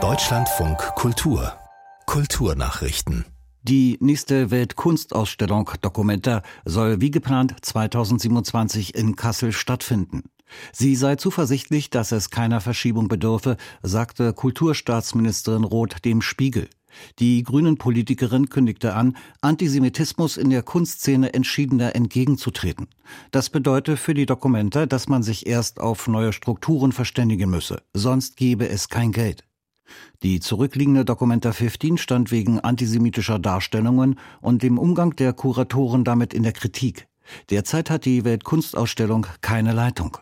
Deutschlandfunk Kultur Kulturnachrichten die nächste Weltkunstausstellung Documenta soll wie geplant 2027 in Kassel stattfinden. Sie sei zuversichtlich, dass es keiner Verschiebung bedürfe, sagte Kulturstaatsministerin Roth dem Spiegel. Die Grünen-Politikerin kündigte an, Antisemitismus in der Kunstszene entschiedener entgegenzutreten. Das bedeute für die Dokumenta, dass man sich erst auf neue Strukturen verständigen müsse, sonst gebe es kein Geld. Die zurückliegende Documenta 15 stand wegen antisemitischer Darstellungen und dem Umgang der Kuratoren damit in der Kritik. Derzeit hat die Weltkunstausstellung keine Leitung.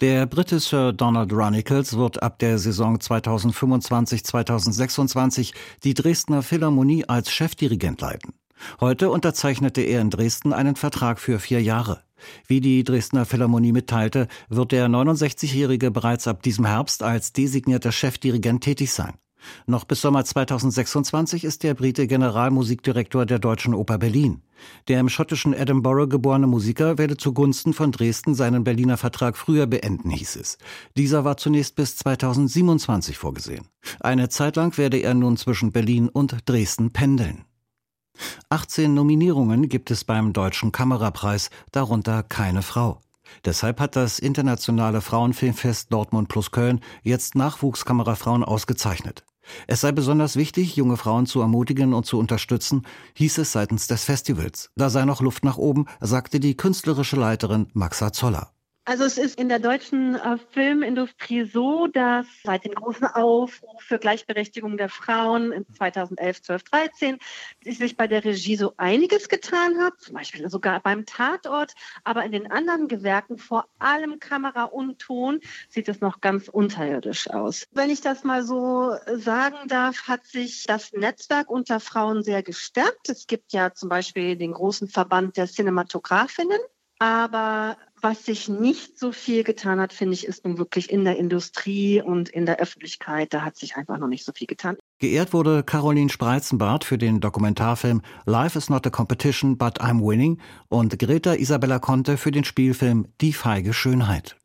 Der Brite Sir Donald Runicles wird ab der Saison 2025-2026 die Dresdner Philharmonie als Chefdirigent leiten. Heute unterzeichnete er in Dresden einen Vertrag für vier Jahre. Wie die Dresdner Philharmonie mitteilte, wird der 69-Jährige bereits ab diesem Herbst als designierter Chefdirigent tätig sein. Noch bis Sommer 2026 ist der Brite Generalmusikdirektor der Deutschen Oper Berlin. Der im schottischen Edinburgh geborene Musiker werde zugunsten von Dresden seinen Berliner Vertrag früher beenden, hieß es. Dieser war zunächst bis 2027 vorgesehen. Eine Zeit lang werde er nun zwischen Berlin und Dresden pendeln. 18 Nominierungen gibt es beim Deutschen Kamerapreis, darunter keine Frau. Deshalb hat das internationale Frauenfilmfest Dortmund plus Köln jetzt Nachwuchskamerafrauen ausgezeichnet. Es sei besonders wichtig, junge Frauen zu ermutigen und zu unterstützen, hieß es seitens des Festivals. Da sei noch Luft nach oben, sagte die künstlerische Leiterin Maxa Zoller. Also es ist in der deutschen äh, Filmindustrie so, dass seit dem großen Aufruf für Gleichberechtigung der Frauen in 2011, 12, 13 sich bei der Regie so einiges getan hat, zum Beispiel sogar beim Tatort, aber in den anderen Gewerken, vor allem Kamera und Ton, sieht es noch ganz unterirdisch aus. Wenn ich das mal so sagen darf, hat sich das Netzwerk unter Frauen sehr gestärkt. Es gibt ja zum Beispiel den großen Verband der Cinematografinnen. Aber was sich nicht so viel getan hat, finde ich, ist nun wirklich in der Industrie und in der Öffentlichkeit. Da hat sich einfach noch nicht so viel getan. Geehrt wurde Caroline Spreizenbart für den Dokumentarfilm Life is not a competition, but I'm winning und Greta Isabella Conte für den Spielfilm Die feige Schönheit.